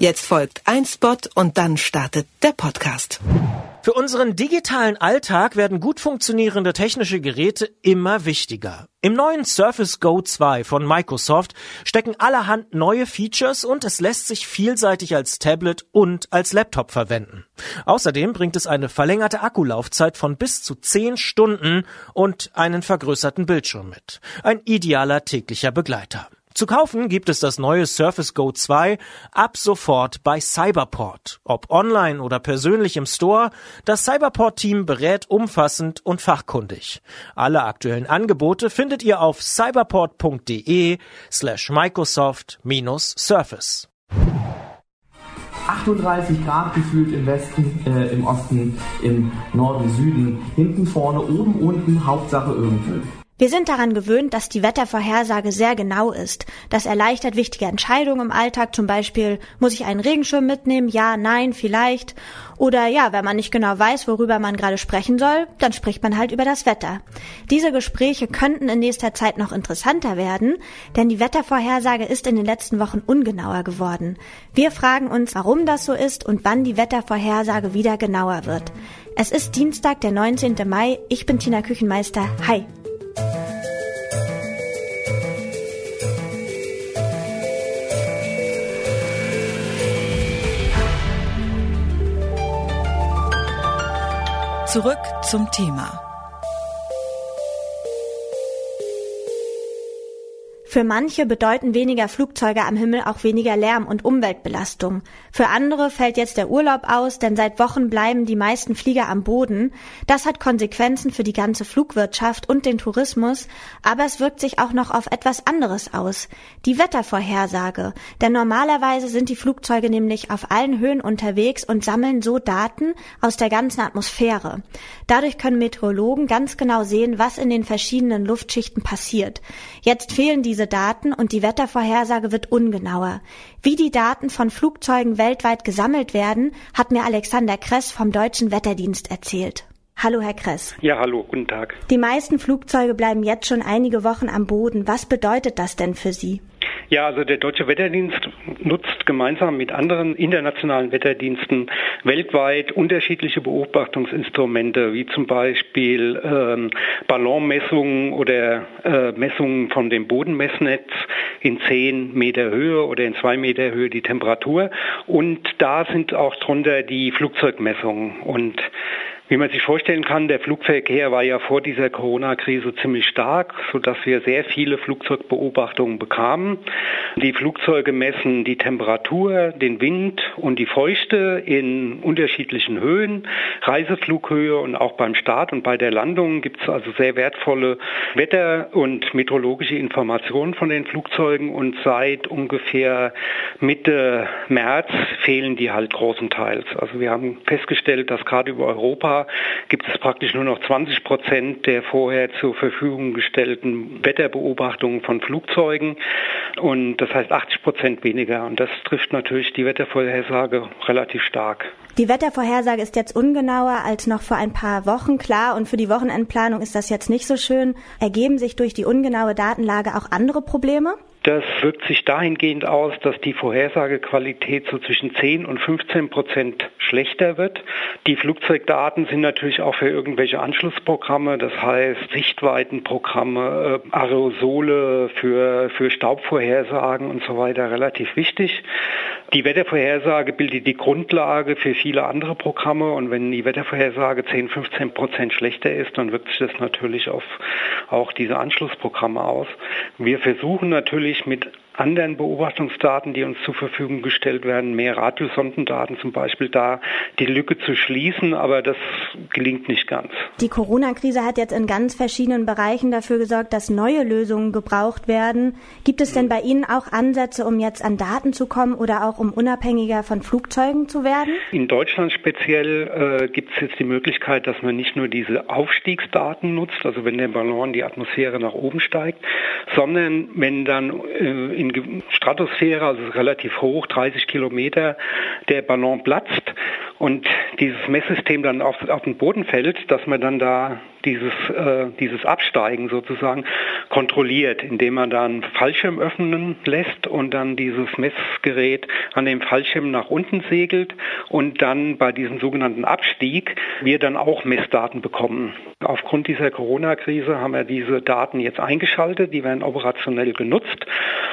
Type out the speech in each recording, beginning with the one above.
Jetzt folgt ein Spot und dann startet der Podcast. Für unseren digitalen Alltag werden gut funktionierende technische Geräte immer wichtiger. Im neuen Surface Go 2 von Microsoft stecken allerhand neue Features und es lässt sich vielseitig als Tablet und als Laptop verwenden. Außerdem bringt es eine verlängerte Akkulaufzeit von bis zu 10 Stunden und einen vergrößerten Bildschirm mit. Ein idealer täglicher Begleiter. Zu kaufen gibt es das neue Surface Go 2 ab sofort bei Cyberport. Ob online oder persönlich im Store, das Cyberport-Team berät umfassend und fachkundig. Alle aktuellen Angebote findet ihr auf cyberport.de slash Microsoft-Surface. 38 Grad gefühlt im Westen, äh, im Osten, im Norden, Süden, hinten, vorne, oben, unten, Hauptsache irgendwo. Wir sind daran gewöhnt, dass die Wettervorhersage sehr genau ist. Das erleichtert wichtige Entscheidungen im Alltag, zum Beispiel, muss ich einen Regenschirm mitnehmen? Ja, nein, vielleicht. Oder ja, wenn man nicht genau weiß, worüber man gerade sprechen soll, dann spricht man halt über das Wetter. Diese Gespräche könnten in nächster Zeit noch interessanter werden, denn die Wettervorhersage ist in den letzten Wochen ungenauer geworden. Wir fragen uns, warum das so ist und wann die Wettervorhersage wieder genauer wird. Es ist Dienstag, der 19. Mai. Ich bin Tina Küchenmeister. Hi. Zurück zum Thema. Für manche bedeuten weniger Flugzeuge am Himmel auch weniger Lärm und Umweltbelastung. Für andere fällt jetzt der Urlaub aus, denn seit Wochen bleiben die meisten Flieger am Boden. Das hat Konsequenzen für die ganze Flugwirtschaft und den Tourismus, aber es wirkt sich auch noch auf etwas anderes aus. Die Wettervorhersage. Denn normalerweise sind die Flugzeuge nämlich auf allen Höhen unterwegs und sammeln so Daten aus der ganzen Atmosphäre. Dadurch können Meteorologen ganz genau sehen, was in den verschiedenen Luftschichten passiert. Jetzt fehlen diese Daten und die Wettervorhersage wird ungenauer. Wie die Daten von Flugzeugen weltweit gesammelt werden, hat mir Alexander Kress vom Deutschen Wetterdienst erzählt. Hallo, Herr Kress. Ja, hallo, guten Tag. Die meisten Flugzeuge bleiben jetzt schon einige Wochen am Boden. Was bedeutet das denn für Sie? Ja, also der Deutsche Wetterdienst nutzt gemeinsam mit anderen internationalen Wetterdiensten weltweit unterschiedliche Beobachtungsinstrumente, wie zum Beispiel ähm, Ballonmessungen oder äh, Messungen von dem Bodenmessnetz in zehn Meter Höhe oder in zwei Meter Höhe die Temperatur. Und da sind auch drunter die Flugzeugmessungen. Und wie man sich vorstellen kann, der Flugverkehr war ja vor dieser Corona-Krise ziemlich stark, sodass wir sehr viele Flugzeugbeobachtungen bekamen. Die Flugzeuge messen die Temperatur, den Wind und die Feuchte in unterschiedlichen Höhen, Reiseflughöhe und auch beim Start und bei der Landung gibt es also sehr wertvolle Wetter- und meteorologische Informationen von den Flugzeugen und seit ungefähr Mitte März fehlen die halt großenteils. Also wir haben festgestellt, dass gerade über Europa gibt es praktisch nur noch 20 Prozent der vorher zur Verfügung gestellten Wetterbeobachtungen von Flugzeugen. Und das heißt 80 Prozent weniger. Und das trifft natürlich die Wettervorhersage relativ stark. Die Wettervorhersage ist jetzt ungenauer als noch vor ein paar Wochen, klar. Und für die Wochenendplanung ist das jetzt nicht so schön. Ergeben sich durch die ungenaue Datenlage auch andere Probleme? Das wirkt sich dahingehend aus, dass die Vorhersagequalität so zwischen 10 und 15 Prozent schlechter wird. Die Flugzeugdaten sind natürlich auch für irgendwelche Anschlussprogramme, das heißt Sichtweitenprogramme, äh, Aerosole für, für Staubvorhersagen und so weiter relativ wichtig. Die Wettervorhersage bildet die Grundlage für viele andere Programme und wenn die Wettervorhersage 10, 15 Prozent schlechter ist, dann wirkt sich das natürlich auf auch diese Anschlussprogramme aus. Wir versuchen natürlich mit anderen Beobachtungsdaten, die uns zur Verfügung gestellt werden, mehr Radiosondendaten zum Beispiel, da die Lücke zu schließen, aber das gelingt nicht ganz. Die Corona-Krise hat jetzt in ganz verschiedenen Bereichen dafür gesorgt, dass neue Lösungen gebraucht werden. Gibt es denn bei Ihnen auch Ansätze, um jetzt an Daten zu kommen oder auch um unabhängiger von Flugzeugen zu werden? In Deutschland speziell äh, gibt es jetzt die Möglichkeit, dass man nicht nur diese Aufstiegsdaten nutzt, also wenn der Ballon die Atmosphäre nach oben steigt, sondern wenn dann äh, in in Stratosphäre, also relativ hoch, 30 Kilometer, der Ballon platzt und dieses Messsystem dann auf, auf den Boden fällt, dass man dann da dieses, äh, dieses Absteigen sozusagen kontrolliert, indem man dann Fallschirm öffnen lässt und dann dieses Messgerät an dem Fallschirm nach unten segelt und dann bei diesem sogenannten Abstieg wir dann auch Messdaten bekommen. Aufgrund dieser Corona-Krise haben wir diese Daten jetzt eingeschaltet, die werden operationell genutzt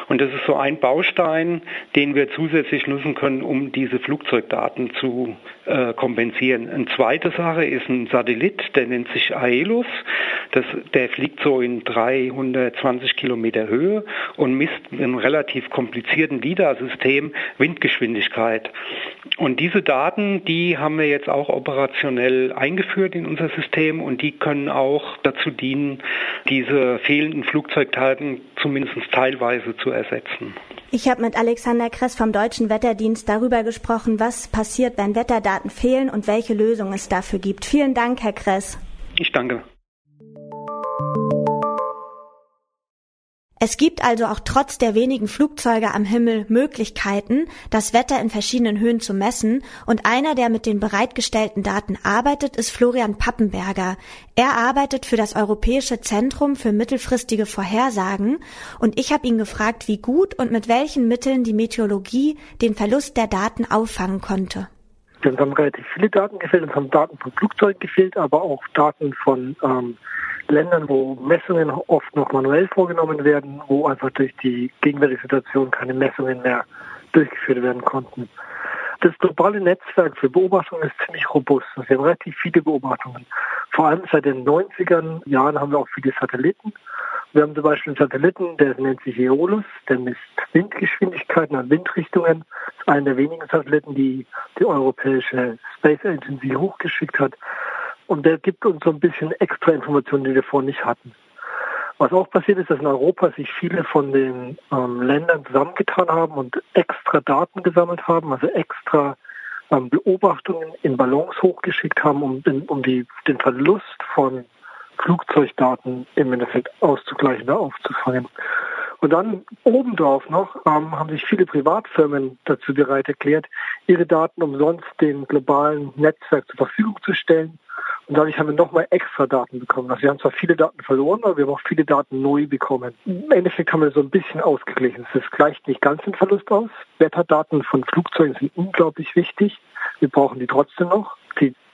und das ist so ein Baustein, den wir zusätzlich nutzen können, um diese Flugzeugdaten zu äh, kompensieren. Eine zweite Sache ist ein Satellit, der nennt sich Aelus. Das, der fliegt so in 320 Kilometer Höhe und misst mit einem relativ komplizierten LIDAR-System Windgeschwindigkeit. Und diese Daten, die haben wir jetzt auch operationell eingeführt in unser System und die können auch dazu dienen, diese fehlenden Flugzeugdaten zumindest teilweise zu ersetzen. Ich habe mit Alexander Kress vom Deutschen Wetterdienst darüber gesprochen, was passiert, wenn Wetterdaten fehlen und welche Lösungen es dafür gibt. Vielen Dank, Herr Kress. Ich danke. Es gibt also auch trotz der wenigen Flugzeuge am Himmel Möglichkeiten, das Wetter in verschiedenen Höhen zu messen, und einer, der mit den bereitgestellten Daten arbeitet, ist Florian Pappenberger. Er arbeitet für das Europäische Zentrum für mittelfristige Vorhersagen, und ich habe ihn gefragt, wie gut und mit welchen Mitteln die Meteorologie den Verlust der Daten auffangen konnte. Uns haben relativ viele Daten gefehlt, uns haben Daten von Flugzeugen gefehlt, aber auch Daten von ähm, Ländern, wo Messungen oft noch manuell vorgenommen werden, wo einfach durch die gegenwärtige Situation keine Messungen mehr durchgeführt werden konnten. Das globale Netzwerk für Beobachtungen ist ziemlich robust. Wir haben relativ viele Beobachtungen. Vor allem seit den 90er Jahren haben wir auch viele Satelliten. Wir haben zum Beispiel einen Satelliten, der nennt sich Eolus, der misst Windgeschwindigkeiten und Windrichtungen. Das ist einer der wenigen Satelliten, die die europäische Space Agency hochgeschickt hat. Und der gibt uns so ein bisschen extra Informationen, die wir vorher nicht hatten. Was auch passiert ist, dass in Europa sich viele von den ähm, Ländern zusammengetan haben und extra Daten gesammelt haben, also extra ähm, Beobachtungen in Ballons hochgeschickt haben, um, um die, den Verlust von Flugzeugdaten im Endeffekt auszugleichen oder aufzufangen. Und dann obendrauf noch ähm, haben sich viele Privatfirmen dazu bereit erklärt, ihre Daten umsonst dem globalen Netzwerk zur Verfügung zu stellen und dadurch haben wir nochmal extra Daten bekommen. Also wir haben zwar viele Daten verloren, aber wir haben auch viele Daten neu bekommen. Im Endeffekt haben wir so ein bisschen ausgeglichen. Es gleicht nicht ganz den Verlust aus. Wetterdaten von Flugzeugen sind unglaublich wichtig. Wir brauchen die trotzdem noch.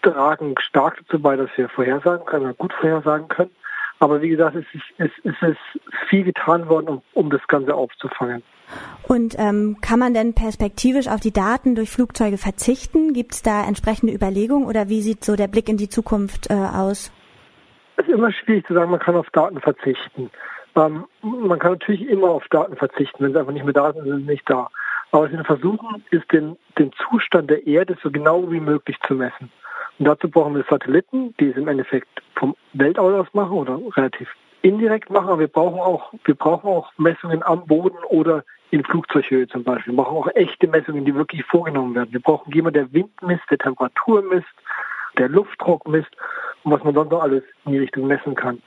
Tragen stark dazu bei, dass wir vorhersagen können, gut vorhersagen können. Aber wie gesagt, es ist, es, es ist viel getan worden, um, um das Ganze aufzufangen. Und ähm, kann man denn perspektivisch auf die Daten durch Flugzeuge verzichten? Gibt es da entsprechende Überlegungen oder wie sieht so der Blick in die Zukunft äh, aus? Es ist immer schwierig zu sagen, man kann auf Daten verzichten. Ähm, man kann natürlich immer auf Daten verzichten, wenn sie einfach nicht mehr da sind, sind sie nicht da. Aber was wir versuchen, ist den, den Zustand der Erde so genau wie möglich zu messen. Und dazu brauchen wir Satelliten, die es im Endeffekt vom Weltall aus machen oder relativ indirekt machen, aber wir brauchen auch, wir brauchen auch Messungen am Boden oder in Flugzeughöhe zum Beispiel. Wir brauchen auch echte Messungen, die wirklich vorgenommen werden. Wir brauchen jemanden, der Wind misst, der Temperatur misst, der Luftdruck misst und was man sonst noch alles in die Richtung messen kann.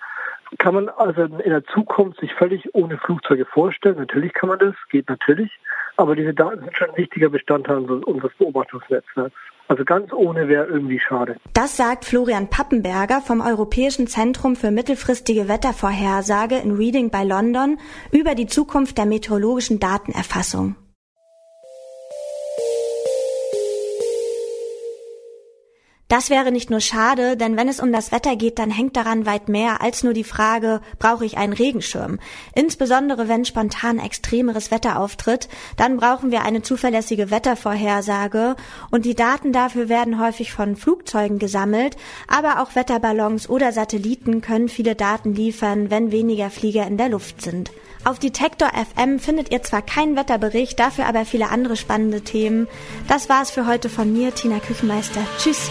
Kann man also in der Zukunft sich völlig ohne Flugzeuge vorstellen? Natürlich kann man das, geht natürlich. Aber diese Daten sind schon ein wichtiger Bestandteil unseres Beobachtungsnetzwerks. Also ganz ohne wäre irgendwie schade. Das sagt Florian Pappenberger vom Europäischen Zentrum für mittelfristige Wettervorhersage in Reading bei London über die Zukunft der meteorologischen Datenerfassung. Das wäre nicht nur schade, denn wenn es um das Wetter geht, dann hängt daran weit mehr als nur die Frage, brauche ich einen Regenschirm? Insbesondere wenn spontan extremeres Wetter auftritt, dann brauchen wir eine zuverlässige Wettervorhersage und die Daten dafür werden häufig von Flugzeugen gesammelt, aber auch Wetterballons oder Satelliten können viele Daten liefern, wenn weniger Flieger in der Luft sind. Auf Detektor FM findet ihr zwar keinen Wetterbericht, dafür aber viele andere spannende Themen. Das war's für heute von mir, Tina Küchenmeister. Tschüss.